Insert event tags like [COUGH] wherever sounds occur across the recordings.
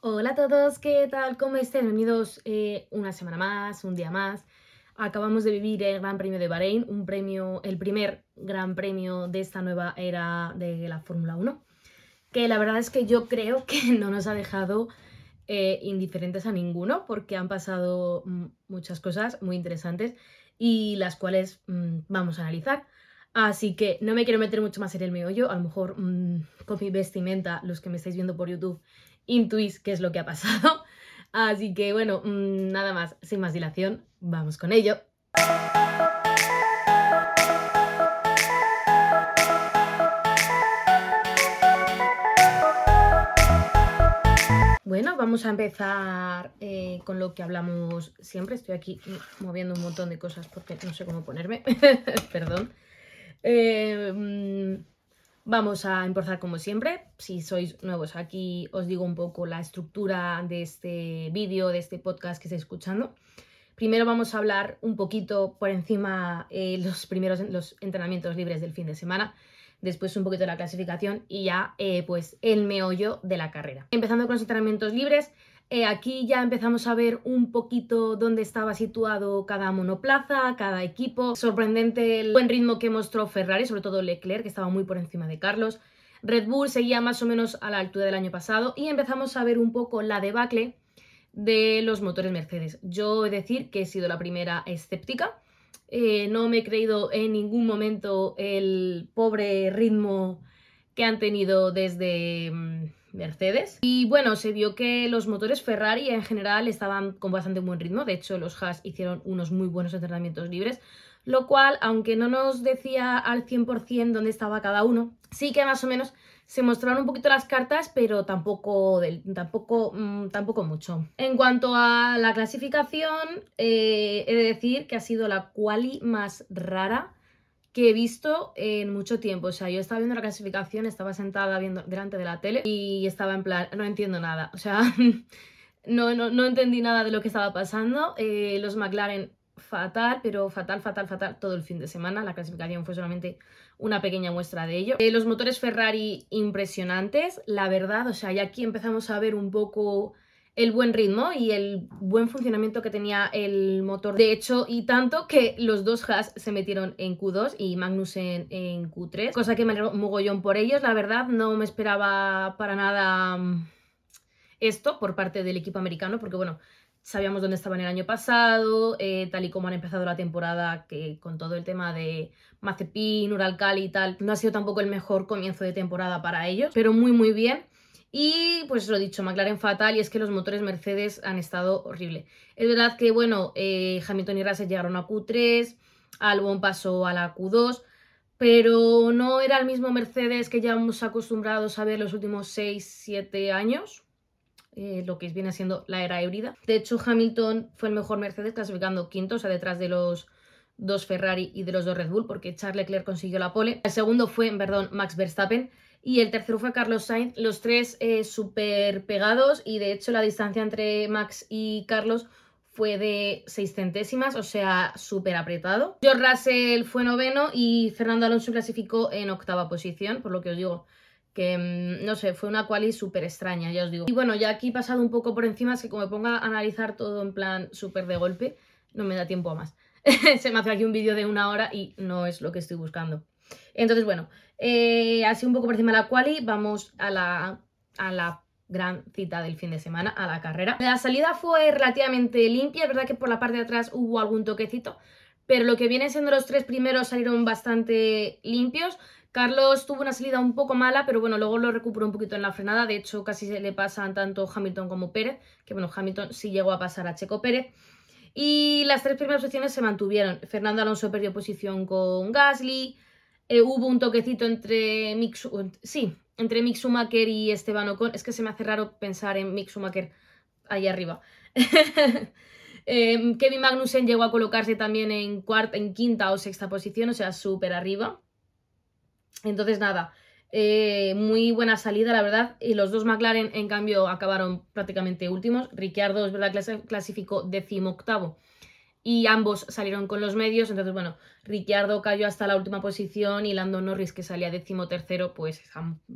Hola a todos, ¿qué tal? ¿Cómo estáis? Bienvenidos eh, una semana más, un día más. Acabamos de vivir el Gran Premio de Bahrein, un premio, el primer Gran Premio de esta nueva era de la Fórmula 1, que la verdad es que yo creo [LAUGHS] que no nos ha dejado eh, indiferentes a ninguno, porque han pasado mm, muchas cosas muy interesantes y las cuales mm, vamos a analizar. Así que no me quiero meter mucho más en el meollo, a lo mejor mm, con mi vestimenta, los que me estáis viendo por YouTube, intuís qué es lo que ha pasado. [LAUGHS] Así que bueno, mm, nada más, sin más dilación, vamos con ello. Bueno, vamos a empezar eh, con lo que hablamos siempre. Estoy aquí moviendo un montón de cosas porque no sé cómo ponerme. [LAUGHS] Perdón. Eh, mm, Vamos a empezar como siempre. Si sois nuevos aquí, os digo un poco la estructura de este vídeo, de este podcast que estáis escuchando. Primero vamos a hablar un poquito por encima eh, los primeros los entrenamientos libres del fin de semana. Después un poquito de la clasificación y ya eh, pues el meollo de la carrera. Empezando con los entrenamientos libres, eh, aquí ya empezamos a ver un poquito dónde estaba situado cada monoplaza, cada equipo. Sorprendente el buen ritmo que mostró Ferrari, sobre todo Leclerc, que estaba muy por encima de Carlos. Red Bull seguía más o menos a la altura del año pasado y empezamos a ver un poco la debacle de los motores Mercedes. Yo he de decir que he sido la primera escéptica. Eh, no me he creído en ningún momento el pobre ritmo que han tenido desde mm, Mercedes. Y bueno, se vio que los motores Ferrari en general estaban con bastante buen ritmo. De hecho, los Haas hicieron unos muy buenos entrenamientos libres. Lo cual, aunque no nos decía al 100% dónde estaba cada uno, sí que más o menos se mostraron un poquito las cartas, pero tampoco, tampoco, mm, tampoco mucho. En cuanto a la clasificación, eh, he de decir que ha sido la quali más rara que he visto en mucho tiempo. O sea, yo estaba viendo la clasificación, estaba sentada viendo delante de la tele y estaba en plan, no entiendo nada. O sea, [LAUGHS] no, no, entendí nada de lo que estaba pasando. Eh, los McLaren fatal, pero fatal, fatal, fatal todo el fin de semana. La clasificación fue solamente una pequeña muestra de ello. Eh, los motores Ferrari impresionantes, la verdad. O sea, ya aquí empezamos a ver un poco el buen ritmo y el buen funcionamiento que tenía el motor. De hecho, y tanto que los dos Haas se metieron en Q2 y Magnussen en Q3, cosa que me alegro mogollón por ellos. La verdad, no me esperaba para nada mm, esto por parte del equipo americano, porque bueno, sabíamos dónde estaban el año pasado, eh, tal y como han empezado la temporada, que con todo el tema de Mazepin, Uralcali y tal, no ha sido tampoco el mejor comienzo de temporada para ellos, pero muy muy bien. Y pues lo dicho, McLaren fatal y es que los motores Mercedes han estado horrible. Es verdad que, bueno, eh, Hamilton y Russell llegaron a Q3, Albon pasó a la Q2, pero no era el mismo Mercedes que ya hemos acostumbrados a ver los últimos 6-7 años, eh, lo que viene siendo la era híbrida. De hecho, Hamilton fue el mejor Mercedes clasificando quinto, o sea, detrás de los dos Ferrari y de los dos Red Bull, porque Charles Leclerc consiguió la pole. El segundo fue, perdón, Max Verstappen y el tercero fue Carlos Sainz, los tres eh, súper pegados y de hecho la distancia entre Max y Carlos fue de 6 centésimas, o sea, súper apretado. George Russell fue noveno y Fernando Alonso clasificó en octava posición, por lo que os digo que, mm, no sé, fue una quali súper extraña, ya os digo. Y bueno, ya aquí he pasado un poco por encima, es que como me ponga a analizar todo en plan súper de golpe, no me da tiempo a más. [LAUGHS] Se me hace aquí un vídeo de una hora y no es lo que estoy buscando. Entonces, bueno, eh, así un poco por encima de la quali, vamos a la, a la gran cita del fin de semana, a la carrera. La salida fue relativamente limpia, es verdad que por la parte de atrás hubo algún toquecito, pero lo que vienen siendo los tres primeros salieron bastante limpios. Carlos tuvo una salida un poco mala, pero bueno, luego lo recuperó un poquito en la frenada. De hecho, casi se le pasan tanto Hamilton como Pérez, que bueno, Hamilton sí llegó a pasar a Checo Pérez. Y las tres primeras posiciones se mantuvieron. Fernando Alonso perdió posición con Gasly, eh, hubo un toquecito entre Mick, sí, entre Mick Schumacher y Esteban Ocon. Es que se me hace raro pensar en Mick Schumacher ahí arriba. [LAUGHS] Em, Kevin Magnussen llegó a colocarse también en cuarta, en quinta o sexta posición, o sea, súper arriba. Entonces, nada, eh, muy buena salida, la verdad. Y los dos McLaren, en cambio, acabaron prácticamente últimos. Ricciardo, es verdad, clasificó décimo octavo y ambos salieron con los medios. Entonces, bueno, Ricciardo cayó hasta la última posición y Lando Norris, que salía décimo tercero, pues,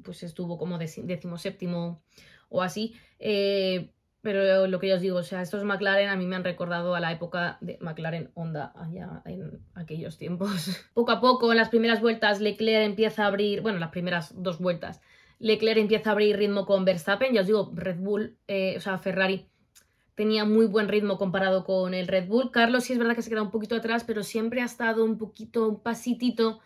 pues estuvo como décimo séptimo o así. Eh, pero lo que yo os digo, o sea, estos McLaren a mí me han recordado a la época de McLaren Honda, allá en aquellos tiempos. [LAUGHS] poco a poco, en las primeras vueltas, Leclerc empieza a abrir, bueno, las primeras dos vueltas, Leclerc empieza a abrir ritmo con Verstappen. Ya os digo, Red Bull, eh, o sea, Ferrari tenía muy buen ritmo comparado con el Red Bull. Carlos sí es verdad que se queda un poquito atrás, pero siempre ha estado un poquito, un pasitito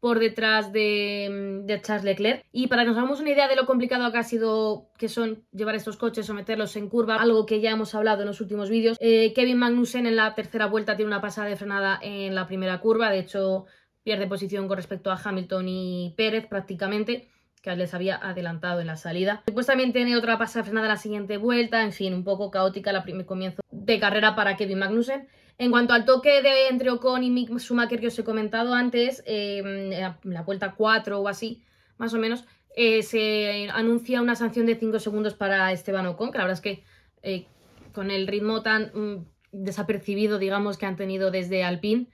por detrás de, de, Charles Leclerc. Y para que nos hagamos una idea de lo complicado que ha sido que son llevar estos coches o meterlos en curva, algo que ya hemos hablado en los últimos vídeos, eh, Kevin Magnussen en la tercera vuelta tiene una pasada de frenada en la primera curva, de hecho pierde posición con respecto a Hamilton y Pérez prácticamente que les había adelantado en la salida. Después también tiene otra pasada frenada en la siguiente vuelta, en fin, un poco caótica la primer comienzo de carrera para Kevin Magnussen. En cuanto al toque de entre Ocon y Mick Schumacher que os he comentado antes, eh, en la vuelta 4 o así, más o menos, eh, se anuncia una sanción de 5 segundos para Esteban Ocon, que la verdad es que eh, con el ritmo tan mm, desapercibido, digamos, que han tenido desde Alpine,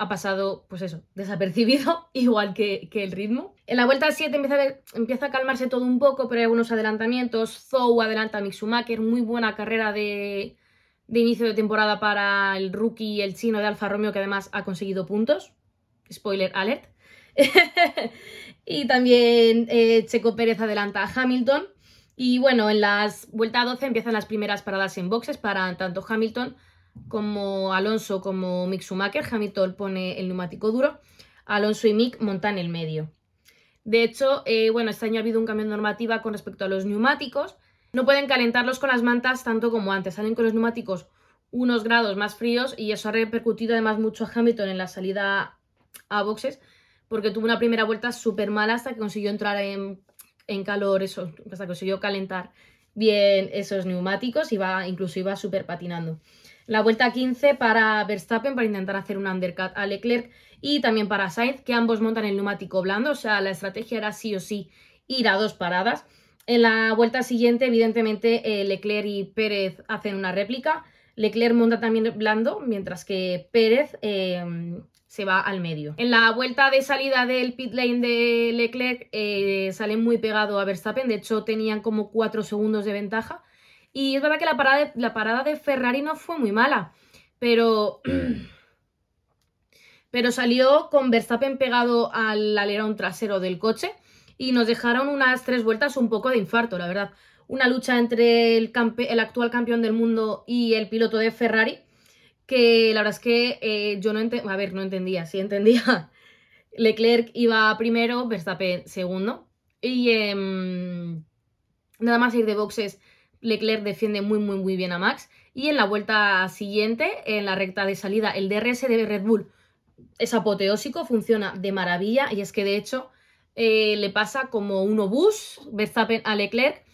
ha pasado, pues eso, desapercibido, [LAUGHS] igual que, el ritmo. En la vuelta 7 empieza a, empieza a calmarse todo un poco, pero hay algunos adelantamientos. Zou adelanta a Mick Schumacher, muy buena carrera de, de inicio de temporada para el rookie, el chino de Alfa Romeo, que además ha conseguido puntos. Spoiler alert. [LAUGHS] y también eh, Checo Pérez adelanta a Hamilton. Y bueno, en las vuelta 12 empiezan las primeras paradas en boxes para tanto Hamilton como Alonso como Mick Schumacher. Hamilton pone el neumático duro. Alonso y Mick montan el medio. De hecho, eh, bueno, este año ha habido un cambio de normativa con respecto a los neumáticos. No pueden calentarlos con las mantas tanto como antes. Salen con los neumáticos unos grados más fríos y eso ha repercutido además mucho a Hamilton en la salida a boxes porque tuvo una primera vuelta súper mala hasta que consiguió entrar en, calor, eso, hasta que consiguió calentar bien esos neumáticos y va, incluso iba súper patinando. La vuelta 15 para Verstappen para intentar hacer un undercut a Leclerc y también para Sainz, que ambos montan el neumático blando, o sea, la estrategia era sí o sí ir a dos paradas. En la vuelta siguiente, evidentemente, eh, Leclerc y Pérez hacen una réplica. Leclerc monta también blando, mientras que Pérez eh, se va al medio. En la vuelta de salida del pit lane de Leclerc eh, sale muy pegado a Verstappen, de hecho tenían como 4 segundos de ventaja. Y es verdad que la parada de, la parada de Ferrari no fue muy mala, pero... [CLEARS THROAT] pero salió con Verstappen pegado al alerón trasero del coche y nos dejaron unas tres vueltas un poco de infarto, la verdad. Una lucha entre el, el actual campeón del mundo y el piloto de Ferrari, que la verdad es que eh, yo no entendía, a ver, no entendía, sí entendía. [LAUGHS] Leclerc iba primero, Verstappen segundo. Y em, nada más ir de boxes, Leclerc defiende muy, muy, muy bien a Max. Y en la vuelta siguiente, en la recta de salida, el DRS de Red Bull es apoteósico, funciona de maravilla. Y es que de hecho eh, le pasa como un obús Verstappen a Leclerc,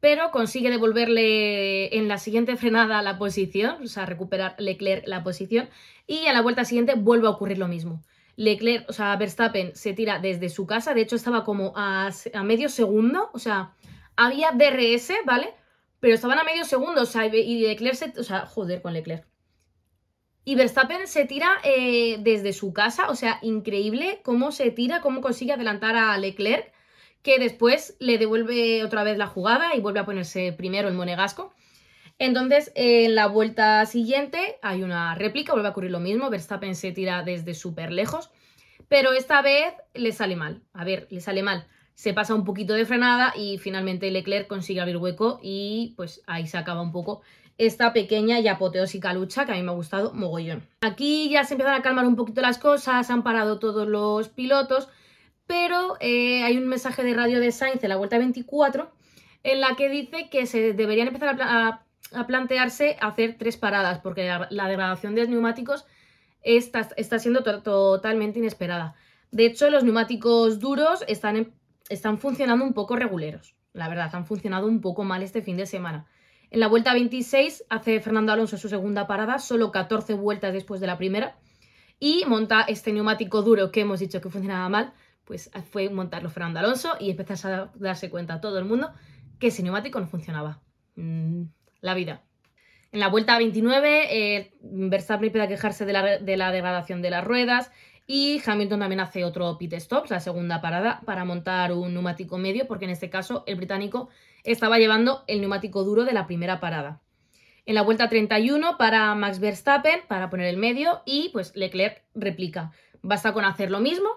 pero consigue devolverle en la siguiente frenada la posición, o sea, recuperar Leclerc la posición, y a la vuelta siguiente vuelve a ocurrir lo mismo. Leclerc, o sea, Verstappen se tira desde su casa, de hecho estaba como a, a medio segundo, o sea, había DRS, ¿vale? Pero estaban a medio segundo, o sea, y Leclerc se, o sea, joder con Leclerc. Y Verstappen se tira eh, desde su casa, o sea, increíble cómo se tira, cómo consigue adelantar a Leclerc, que después le devuelve otra vez la jugada y vuelve a ponerse primero en Monegasco. Entonces, en la vuelta siguiente hay una réplica, vuelve a ocurrir lo mismo, Verstappen se tira desde súper lejos, pero esta vez le sale mal. A ver, le sale mal. Se pasa un poquito de frenada y finalmente Leclerc consigue abrir hueco y pues ahí se acaba un poco esta pequeña y apoteósica lucha que a mí me ha gustado mogollón. Aquí ya se empiezan a calmar un poquito las cosas, han parado todos los pilotos, pero eh, hay un mensaje de radio de Sainz en la vuelta 24 en la que dice que se deberían empezar a, plantearse hacer tres paradas porque la, degradación de neumáticos está, está siendo totalmente inesperada. De hecho, los neumáticos duros están, están funcionando un poco reguleros. La verdad, han funcionado un poco mal este fin de semana. En la vuelta 26 hace Fernando Alonso su segunda parada, solo 14 vueltas después de la primera, y monta este neumático duro que hemos dicho que funcionaba mal, pues fue montarlo Fernando Alonso y empezó a darse cuenta todo el mundo que ese neumático no funcionaba. Mm, la vida. En la vuelta 29, eh, Verstappen empieza a quejarse de la degradación de las ruedas y Hamilton también hace otro pit stop, la segunda parada, para montar un neumático medio, porque en este caso el británico estaba llevando el neumático duro de la primera parada. En la vuelta 31 para Max Verstappen, para poner el medio, y pues Leclerc replica. Basta con hacer lo mismo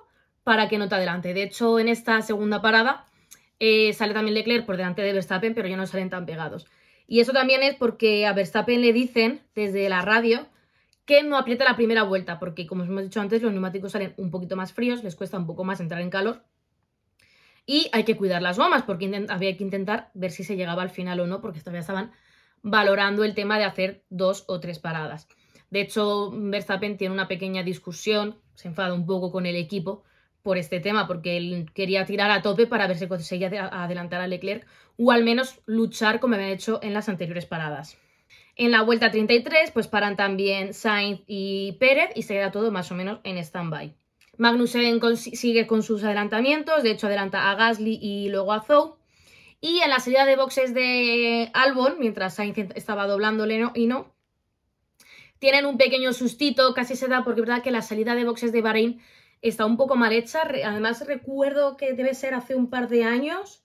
para que no te adelante. De hecho, en esta segunda parada eh, sale también Leclerc por delante de Verstappen, pero ya no salen tan pegados. Y eso también es porque a Verstappen le dicen desde la radio que no apriete la primera vuelta, porque como os hemos dicho antes, los neumáticos salen un poquito más fríos, les cuesta un poco más entrar en calor. Y hay que cuidar las gomas, porque había que intentar ver si se llegaba al final o no, porque todavía estaban valorando el tema de hacer dos o tres paradas. De hecho, Verstappen tiene una pequeña discusión, se enfada un poco con el equipo por este tema, porque él quería tirar a tope para ver si conseguía adelantar a Leclerc o al menos luchar como había hecho en las anteriores paradas. En la vuelta 33, pues paran también Sainz y Pérez y se queda todo más o menos en stand-by. Magnussen sigue con sus adelantamientos, de hecho adelanta a Gasly y luego a Zhou. Y en la salida de boxes de Albon, mientras Sainz estaba doblándole y no, tienen un pequeño sustito, casi se da, porque es verdad que la salida de boxes de Bahrein está un poco mal hecha. Además, recuerdo que debe ser hace un par de años,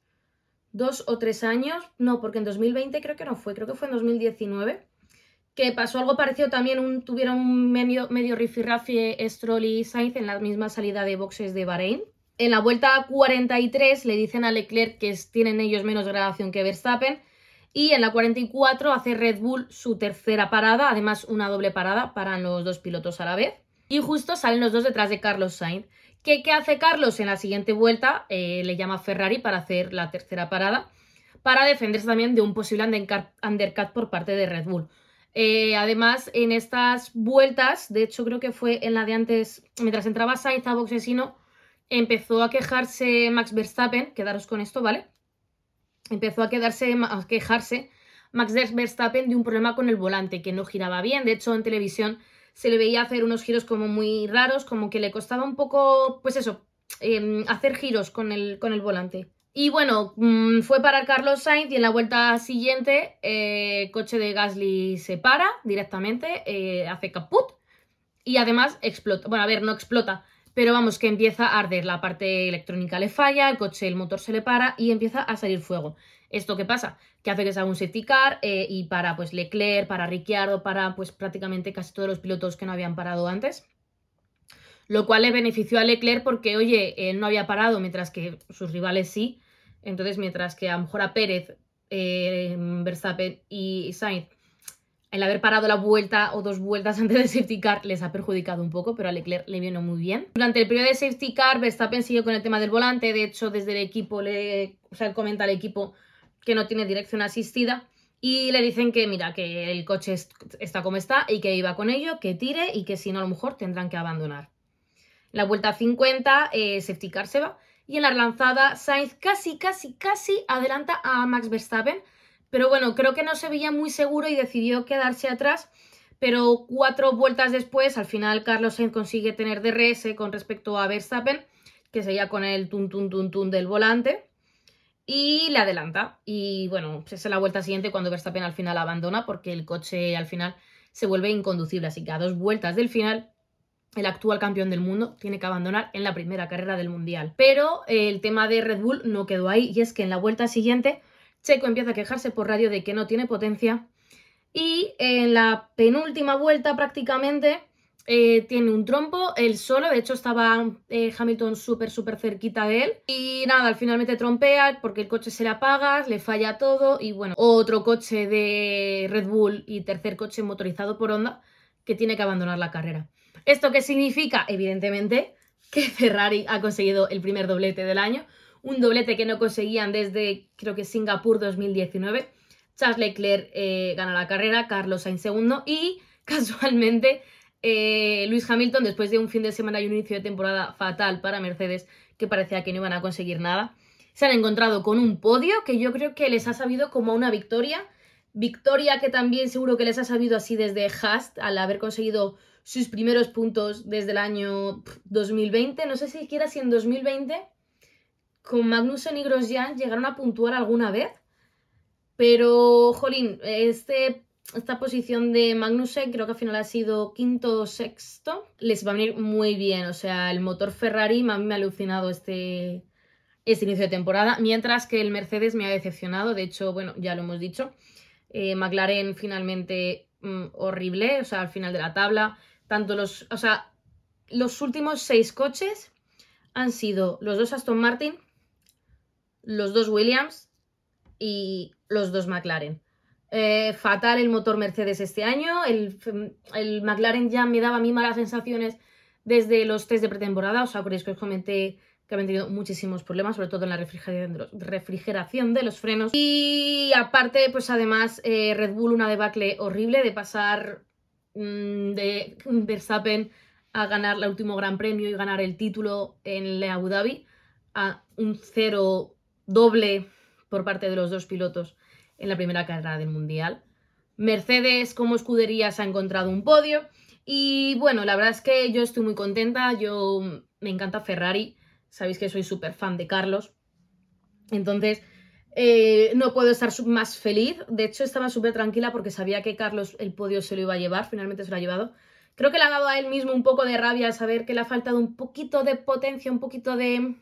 dos o tres años, no, porque en 2020 creo que no fue, creo que fue en 2019, que pasó algo parecido también, un, tuvieron un medio, medio rifirrafe Stroll y Sainz en la misma salida de boxes de Bahrein. En la vuelta 43 le dicen a Leclerc que tienen ellos menos gradación que Verstappen. Y en la 44 hace Red Bull su tercera parada, además una doble parada para los dos pilotos a la vez. Y justo salen los dos detrás de Carlos Sainz. ¿Qué, hace Carlos en la siguiente vuelta? Eh, le llama a Ferrari para hacer la tercera parada, para defenderse también de un posible undercut por parte de Red Bull. Eh, además, en estas vueltas, de hecho creo que fue en la de antes, mientras entraba Sainz a Boxesino, empezó a quejarse Max Verstappen, quedaros con esto, ¿vale? Empezó a, quedarse, a quejarse Max Verstappen de un problema con el volante, que no giraba bien. De hecho, en televisión se le veía hacer unos giros como muy raros, como que le costaba un poco, pues eso, em, hacer giros con el, con el volante. Y bueno, mm, fue para Carlos Sainz y en la vuelta siguiente el eh, coche de Gasly se para directamente, eh, hace caput y además explota. Bueno, a ver, no explota, pero vamos, que empieza a arder, la parte electrónica le falla, el coche, el motor se le para y empieza a salir fuego. ¿Esto qué pasa? Que hace que se haga un safety car eh, y para pues Leclerc, para Ricciardo, para pues prácticamente casi todos los pilotos que no habían parado antes. Lo cual le benefició a Leclerc porque, oye, él no había parado mientras que sus rivales sí. Entonces, mientras que a lo mejor a Pérez, eh, Verstappen y Sainz el haber parado la vuelta o dos vueltas [LAUGHS] antes de safety car les ha perjudicado un poco, pero a Leclerc le vino muy bien. Durante el periodo de safety car, Verstappen siguió con el tema del volante. De hecho, desde el equipo, le, o sea, comenta al equipo que no tiene dirección asistida. Y le dicen que, mira, que el coche está como está y que iba con ello, que tire y que si no, a lo mejor tendrán que abandonar. La vuelta 50, eh, safety car se va. Y en la lanzada, Sainz casi, casi, casi adelanta a Max Verstappen pero bueno, creo que no se veía muy seguro y decidió quedarse atrás. Pero cuatro vueltas después, al final Carlos Sainz consigue tener DRS con respecto a Verstappen, que seguía con el tun tun tun del volante. Y le adelanta. Y bueno, pues es la vuelta siguiente cuando Verstappen al final abandona, porque el coche al final se vuelve inconducible. Así que a dos vueltas del final, el actual campeón del mundo tiene que abandonar en la primera carrera del mundial. Pero el tema de Red Bull no quedó ahí, y es que en la vuelta siguiente Checo empieza a quejarse por radio de que no tiene potencia. Y en la penúltima vuelta prácticamente eh, tiene un trompo, él solo, de hecho estaba eh, Hamilton súper, súper cerquita de él. Y nada, al finalmente trompea porque el coche se le apaga, le falla todo y bueno, otro coche de Red Bull y tercer coche motorizado por Honda que tiene que abandonar la carrera. ¿Esto qué significa? Evidentemente que [LAUGHS] Ferrari ha conseguido el primer doblete del año, un doblete que no conseguían desde creo que Singapur 2019. Charles Leclerc eh, gana la carrera, Carlos Sainz segundo y [LAUGHS] casualmente eh, Luis Hamilton después de un fin de semana y un inicio de temporada fatal para Mercedes que parecía que no iban a conseguir nada. Se han encontrado con un podio que yo creo que les ha sabido como una victoria. Victoria que también seguro que les ha sabido así desde Haas al haber conseguido sus primeros puntos desde el año 2020. No sé si siquiera si en 2020 con Magnussen y Grosjean llegaron a puntuar alguna vez. Pero, jolín, este, esta posición de Magnussen creo que al final ha sido quinto o sexto. Les va a venir muy bien. O sea, el motor Ferrari a mí me ha alucinado este, este inicio de temporada, mientras que el Mercedes me ha decepcionado, de hecho, bueno, ya lo hemos dicho, eh, McLaren finalmente mm, horrible, o sea, al final de la tabla, tanto los, o sea, los últimos seis coches han sido los dos Aston Martin, los dos Williams y los dos McLaren. Eh, fatal el motor Mercedes este año. El, el, McLaren ya me daba a mí malas sensaciones desde los test de pretemporada. Os acordáis que os comenté que habían tenido muchísimos problemas, sobre todo en la refrigeración de los, frenos. Y aparte, pues además, eh, Red Bull una debacle horrible de pasar mmm, de Verstappen a ganar el último Gran Premio y ganar el título en Abu Dhabi a un cero doble por parte de los dos pilotos en la primera carrera del Mundial. Mercedes como escudería se ha encontrado un podio y bueno, la verdad es que yo estoy muy contenta, yo me encanta Ferrari, sabéis que soy súper fan de Carlos, entonces eh, no puedo estar más feliz, de hecho estaba súper tranquila porque sabía que Carlos el podio se lo iba a llevar, finalmente se lo ha llevado. Creo que le ha dado a él mismo un poco de rabia saber que le ha faltado un poquito de potencia, un poquito de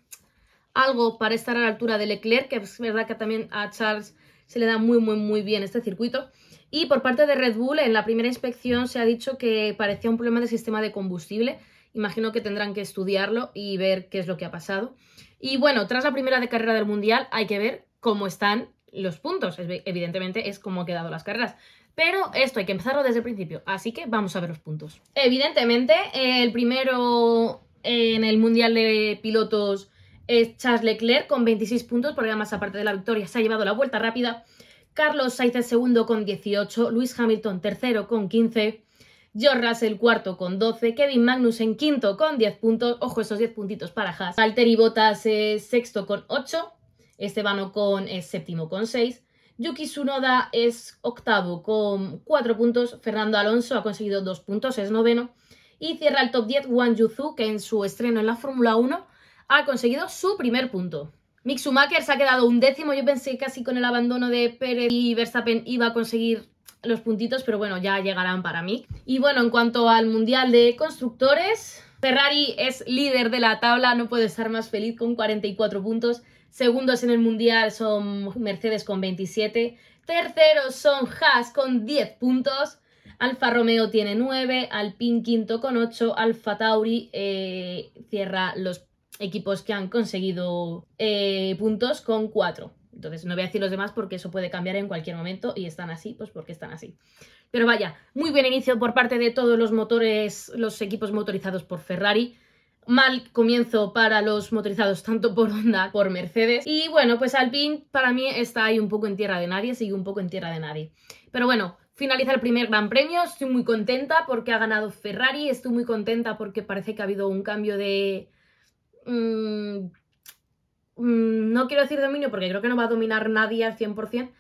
algo para estar a la altura de Leclerc, que es verdad que también a Charles se le da muy, muy, muy bien este circuito. Y por parte de Red Bull, en la primera inspección se ha dicho que parecía un problema del sistema de combustible. Imagino que tendrán que estudiarlo y ver qué es lo que ha pasado. Y bueno, tras la primera de carrera del Mundial hay que ver cómo están los puntos. Evidentemente es cómo han quedado las carreras. Pero esto hay que empezarlo desde el principio, así que vamos a ver los puntos. Evidentemente, el primero en el Mundial de Pilotos es Charles Leclerc con 26 puntos, porque además aparte de la victoria se ha llevado la vuelta rápida. Carlos Sainz el segundo con 18, Luis Hamilton tercero con 15, George Russell cuarto con 12, Kevin Magnussen quinto con 10 puntos, ojo esos 10 puntitos para Haas, Valtteri Bottas es sexto con 8, Esteban Ocon es séptimo con 6, Yuki Tsunoda es octavo con 4 puntos, Fernando Alonso ha conseguido 2 puntos, es noveno, y cierra el top 10 Wang Yuzu, que en su estreno en la Fórmula 1 ha conseguido su primer punto. Mick Schumacher se ha quedado un décimo. Yo pensé casi con el abandono de Pérez y Verstappen iba a conseguir los puntitos, pero bueno, ya llegarán para mí. Y bueno, en cuanto al Mundial de Constructores, Ferrari es líder de la tabla, no puede estar más feliz con 44 puntos. Segundos en el Mundial son Mercedes con 27. Terceros son Haas con 10 puntos. Alfa Romeo tiene 9, Alpine quinto con 8, Alfa Tauri eh, cierra los equipos que han conseguido eh, puntos con 4. Entonces no voy a decir los demás porque eso puede cambiar en cualquier momento y están así, pues porque están así. Pero vaya, muy buen inicio por parte de todos los motores, los equipos motorizados por Ferrari. Mal comienzo para los motorizados tanto por Honda por Mercedes. Y bueno, pues Alpine para mí está ahí un poco en tierra de nadie, sigue un poco en tierra de nadie. Pero bueno, finaliza el primer Gran Premio, estoy muy contenta porque ha ganado Ferrari, estoy muy contenta porque parece que ha habido un cambio de, Mm, mm, no quiero decir dominio porque creo que no va a dominar nadie al 100%,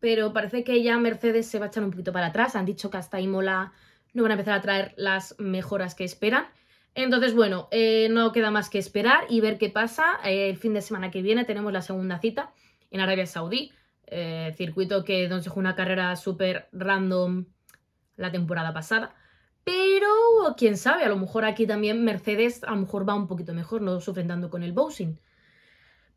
pero parece que ya Mercedes se va a echar un poquito para atrás. Han dicho que hasta Imola no van a empezar a traer las mejoras que esperan. Entonces, bueno, eh, no queda más que esperar y ver qué pasa. Eh, el fin de semana que viene tenemos la segunda cita en Arabia Saudí, eh, circuito que nos dejó una carrera súper random la temporada pasada. Pero quién sabe, a lo mejor aquí también Mercedes a lo mejor va un poquito mejor, no sufren tanto con el Bowsing.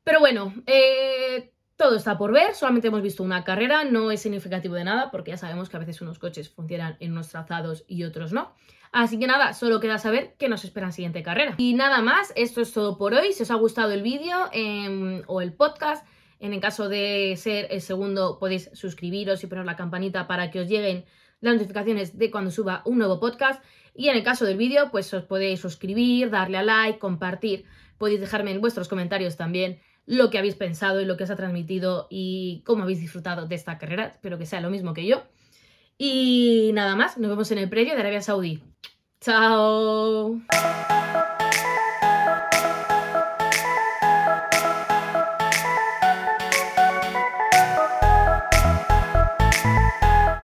Pero bueno, eh, todo está por ver, solamente hemos visto una carrera, no es significativo de nada, porque ya sabemos que a veces unos coches funcionan en unos trazados y otros no. Así que nada, solo queda saber qué nos espera en la siguiente carrera. Y nada más, esto es todo por hoy. Si os ha gustado el vídeo em, o el podcast, en el caso de ser el segundo, podéis suscribiros y poner la campanita para que os lleguen las notificaciones de cuando suba un nuevo podcast. Y en el caso del vídeo, pues os podéis suscribir, darle a like, compartir. Podéis dejarme en vuestros comentarios también lo que habéis pensado y lo que os ha transmitido y cómo habéis disfrutado de esta carrera. Espero que sea lo mismo que yo. Y nada más, nos vemos en el previo de Arabia Saudí. ¡Chao!